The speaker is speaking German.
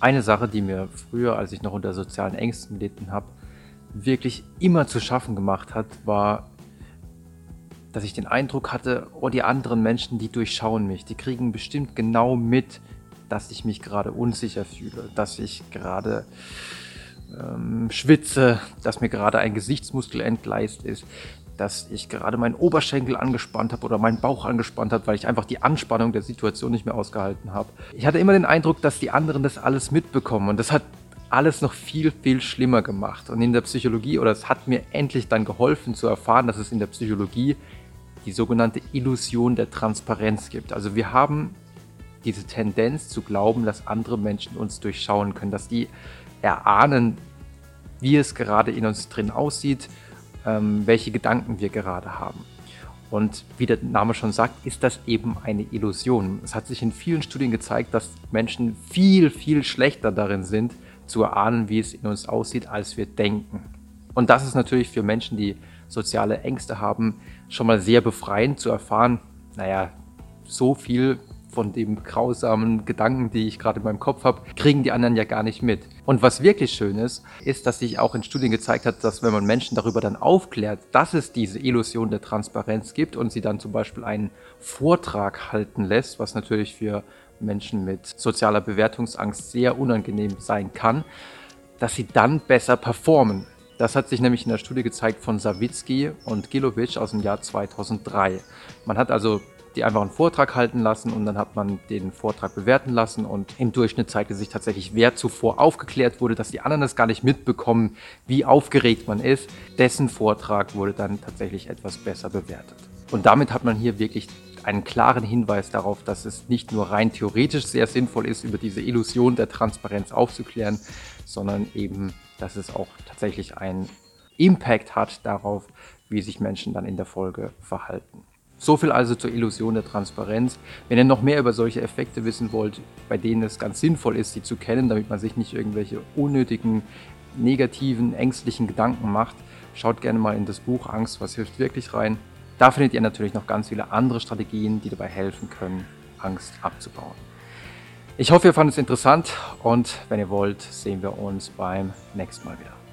Eine Sache, die mir früher, als ich noch unter sozialen Ängsten gelitten habe, wirklich immer zu schaffen gemacht hat, war, dass ich den Eindruck hatte, oh, die anderen Menschen, die durchschauen mich, die kriegen bestimmt genau mit, dass ich mich gerade unsicher fühle, dass ich gerade ähm, schwitze, dass mir gerade ein Gesichtsmuskel entgleist ist, dass ich gerade meinen Oberschenkel angespannt habe oder meinen Bauch angespannt habe, weil ich einfach die Anspannung der Situation nicht mehr ausgehalten habe. Ich hatte immer den Eindruck, dass die anderen das alles mitbekommen und das hat alles noch viel, viel schlimmer gemacht. Und in der Psychologie, oder es hat mir endlich dann geholfen zu erfahren, dass es in der Psychologie die sogenannte Illusion der Transparenz gibt. Also wir haben diese Tendenz zu glauben, dass andere Menschen uns durchschauen können, dass die erahnen, wie es gerade in uns drin aussieht, welche Gedanken wir gerade haben. Und wie der Name schon sagt, ist das eben eine Illusion. Es hat sich in vielen Studien gezeigt, dass Menschen viel, viel schlechter darin sind, zu erahnen, wie es in uns aussieht, als wir denken. Und das ist natürlich für Menschen, die soziale Ängste haben, schon mal sehr befreiend zu erfahren, naja, so viel von dem grausamen Gedanken, die ich gerade in meinem Kopf habe, kriegen die anderen ja gar nicht mit. Und was wirklich schön ist, ist, dass sich auch in Studien gezeigt hat, dass wenn man Menschen darüber dann aufklärt, dass es diese Illusion der Transparenz gibt und sie dann zum Beispiel einen Vortrag halten lässt, was natürlich für Menschen mit sozialer Bewertungsangst sehr unangenehm sein kann, dass sie dann besser performen. Das hat sich nämlich in der Studie gezeigt von Sawicki und Gilovic aus dem Jahr 2003. Man hat also die einfach einen Vortrag halten lassen und dann hat man den Vortrag bewerten lassen und im Durchschnitt zeigte sich tatsächlich, wer zuvor aufgeklärt wurde, dass die anderen das gar nicht mitbekommen, wie aufgeregt man ist, dessen Vortrag wurde dann tatsächlich etwas besser bewertet. Und damit hat man hier wirklich einen klaren Hinweis darauf, dass es nicht nur rein theoretisch sehr sinnvoll ist, über diese Illusion der Transparenz aufzuklären, sondern eben, dass es auch tatsächlich einen Impact hat darauf, wie sich Menschen dann in der Folge verhalten. So viel also zur Illusion der Transparenz. Wenn ihr noch mehr über solche Effekte wissen wollt, bei denen es ganz sinnvoll ist, sie zu kennen, damit man sich nicht irgendwelche unnötigen, negativen, ängstlichen Gedanken macht, schaut gerne mal in das Buch Angst, was hilft wirklich rein. Da findet ihr natürlich noch ganz viele andere Strategien, die dabei helfen können, Angst abzubauen. Ich hoffe, ihr fandet es interessant und wenn ihr wollt, sehen wir uns beim nächsten Mal wieder.